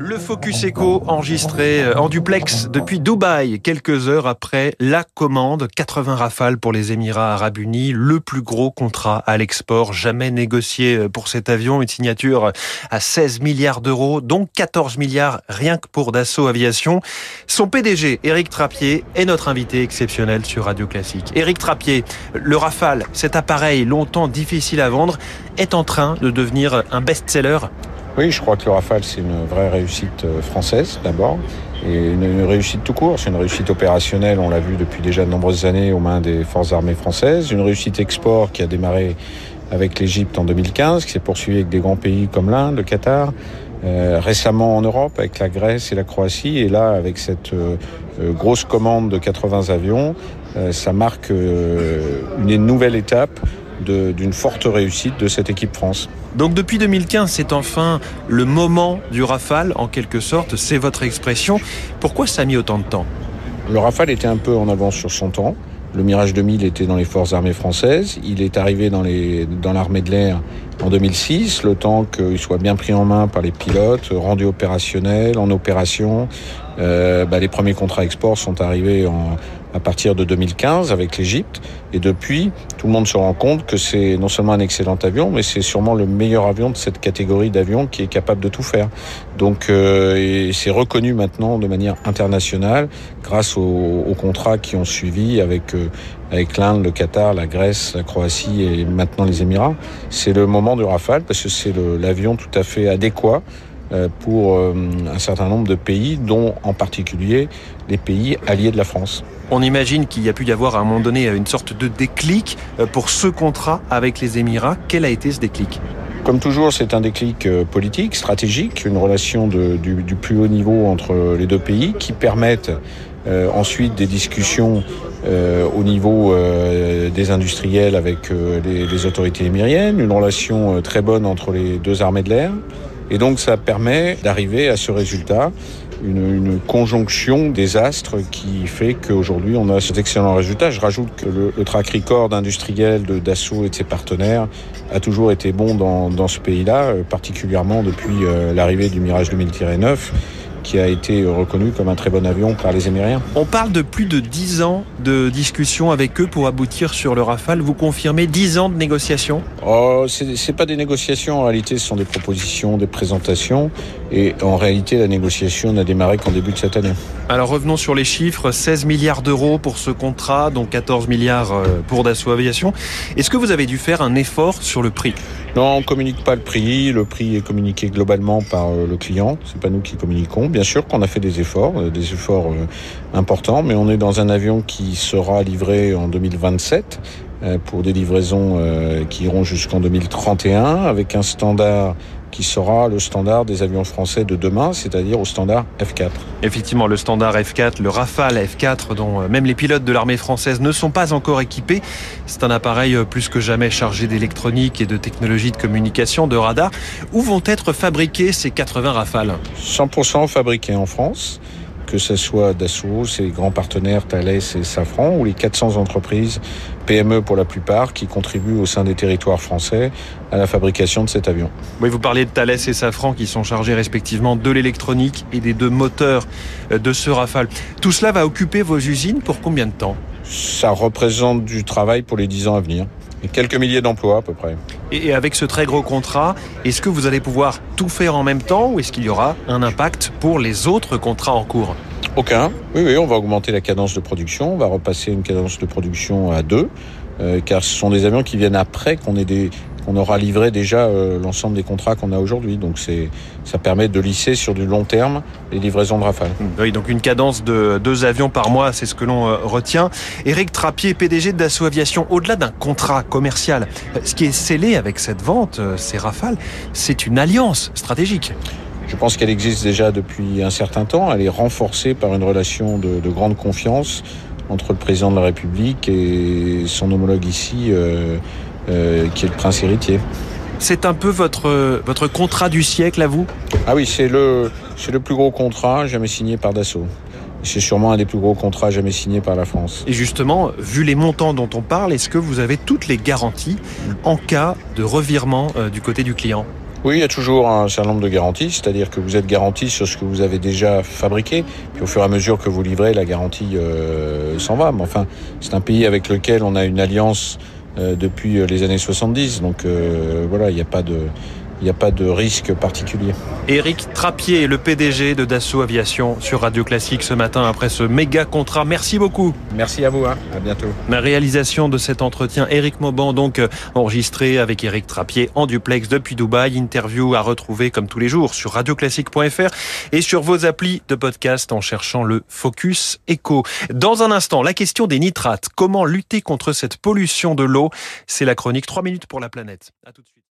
Le Focus Echo enregistré euh, en duplex depuis Dubaï, quelques heures après la commande 80 rafales pour les Émirats Arabes Unis, le plus gros contrat à l'export jamais négocié euh, pour cet avion, une signature à 16 milliards d'euros, dont 14 milliards rien que pour Dassault Aviation. Son PDG, Éric Trappier, est notre invité exceptionnel sur Radio Classique. Éric Trappier, le Rafale, cet appareil longtemps difficile à vendre, est en train de devenir un best-seller oui, je crois que le Rafale, c'est une vraie réussite euh, française d'abord, et une, réussite tout court. C'est une réussite opérationnelle, on l'a vu depuis déjà de nombreuses années aux mains des forces armées françaises. Une réussite export qui a démarré avec l'Égypte en 2015, qui s'est poursuivie avec des grands pays comme l'Inde, le Qatar, euh, récemment en Europe avec la Grèce et la Croatie, et là avec cette euh, grosse commande de 80 avions, ça marque une nouvelle étape d'une forte réussite de cette équipe France. Donc depuis 2015, c'est enfin le moment du Rafale, en quelque sorte, c'est votre expression. Pourquoi ça a mis autant de temps? Le Rafale était un peu en avance sur son temps. Le Mirage 2000 était dans les forces armées françaises. Il est arrivé dans, les, dans l'armée de l'air en 2006, le temps qu'il soit bien pris en main par les pilotes, rendu opérationnel, en opération. Euh, bah, les premiers contrats export sont arrivés en, à partir de 2015 avec l'Égypte. Et depuis, tout le monde se rend compte que c'est non seulement un excellent avion, mais c'est sûrement le meilleur avion de cette catégorie d'avions qui est capable de tout faire. Donc euh, c'est reconnu maintenant de manière internationale grâce aux, contrats qui ont suivi avec, euh, avec l'Inde, le Qatar, la Grèce, la Croatie et maintenant les Émirats. C'est le moment du Rafale parce que c'est l'avion tout à fait adéquat pour euh, un certain nombre de pays, dont en particulier les pays alliés de la France. On imagine qu'il y a pu y avoir à un moment donné une sorte de déclic euh, pour ce contrat avec les Émirats. Quel a été ce déclic? Comme toujours, c'est un déclic politique, stratégique, une relation de, du, du, plus haut niveau entre les deux pays qui permettent euh, ensuite des discussions euh, au niveau euh, des industriels avec les, les, autorités émiriennes, une relation très bonne entre les deux armées de l'air. Et donc ça permet d'arriver à ce résultat une, conjonction des astres qui fait qu'aujourd'hui on a cet excellent résultat. Je rajoute que le, le track record industriel de Dassault et de ses partenaires a toujours été bon dans, dans ce pays-là, euh, particulièrement depuis euh, l'arrivée du Mirage 2000-9 qui a été reconnu comme un très bon avion par les Émiriens. On parle de plus de 10 ans de discussions avec eux pour aboutir sur le Rafale. Vous confirmez 10 ans de négociations? Oh, C'est pas des négociations, en réalité ce sont des propositions, des présentations. Et en réalité la négociation n'a démarré qu'en début de cette année. Alors revenons sur les chiffres, 16 milliards d'euros pour ce contrat, dont 14 milliards euh, pour Dassault Aviation. Est-ce que vous avez dû faire un effort sur le prix? Non, on communique pas le prix. Le prix est communiqué globalement par euh, le client. C'est pas nous qui communiquons. Bien sûr qu'on a fait des efforts, euh, des efforts importants, mais on est dans un avion qui sera livré en 2027 pour des livraisons qui iront jusqu'en 2031 avec un standard qui sera le standard des avions français de demain, c'est-à-dire au standard F4. Effectivement, le standard F4, le Rafale F4, dont euh, même les pilotes de l'armée française ne sont pas encore équipés. C'est un appareil euh, plus que jamais chargé d'électronique et de technologies de communication, de radar. Où vont être fabriqués ces 80 Rafales? 100% fabriqués en France que ce soit Dassault, ses grands partenaires Thales et Safran, ou les 400 entreprises PME pour la plupart, qui contribuent au sein des territoires français à la fabrication de cet avion. Oui, vous parlez de Thales et Safran qui sont chargés respectivement de l'électronique et des deux moteurs euh, de ce Rafale. Tout cela va occuper vos usines pour combien de temps? Ça représente du travail pour les 10 ans à venir. Et quelques milliers d'emplois à peu près. Et avec ce très gros contrat, est-ce que vous allez pouvoir tout faire en même temps ou est-ce qu'il y aura un impact pour les autres contrats en cours? Aucun. Oui, oui, on va augmenter la cadence de production. On va repasser une cadence de production à deux, euh, car ce sont des avions qui viennent après qu'on ait des on aura livré déjà euh, l'ensemble des contrats qu'on a aujourd'hui. Donc c'est, ça permet de lisser sur du long terme les livraisons de Rafale. Oui, donc une cadence de deux avions par mois, c'est ce que l'on euh, retient. Éric Trappier, PDG de Dassault Aviation, au-delà d'un contrat commercial, ce qui est scellé avec cette vente, ces Rafales, c'est une alliance stratégique. Je pense qu'elle existe déjà depuis un certain temps. Elle est renforcée par une relation de, de grande confiance entre le président de la République et son homologue ici, euh, euh, qui est le prince héritier. C'est un peu votre, votre contrat du siècle à vous? Ah oui, c'est le, c'est le plus gros contrat jamais signé par Dassault. C'est sûrement un des plus gros contrats jamais signés par la France. Et justement, vu les montants dont on parle, est-ce que vous avez toutes les garanties en cas de revirement euh, du côté du client? Oui, il y a toujours un certain nombre de garanties, c'est-à-dire que vous êtes garanti sur ce que vous avez déjà fabriqué, puis au fur et à mesure que vous livrez, la garantie euh, s'en va. Mais enfin, c'est un pays avec lequel on a une alliance euh, depuis les années 70, donc euh, voilà, il n'y a pas de il n'y a pas de risque particulier. Éric Trappier, le PDG de Dassault Aviation sur Radio Classique ce matin après ce méga contrat. Merci beaucoup. Merci à vous, hein. à bientôt. La réalisation de cet entretien, Éric Mauban, donc euh, enregistré avec Éric Trappier en duplex depuis Dubaï. Interview à retrouver comme tous les jours sur radioclassique.fr et sur vos applis de podcast en cherchant le Focus Echo. Dans un instant, la question des nitrates. Comment lutter contre cette pollution de l'eau? C'est la chronique 3 minutes pour la planète. À tout de suite.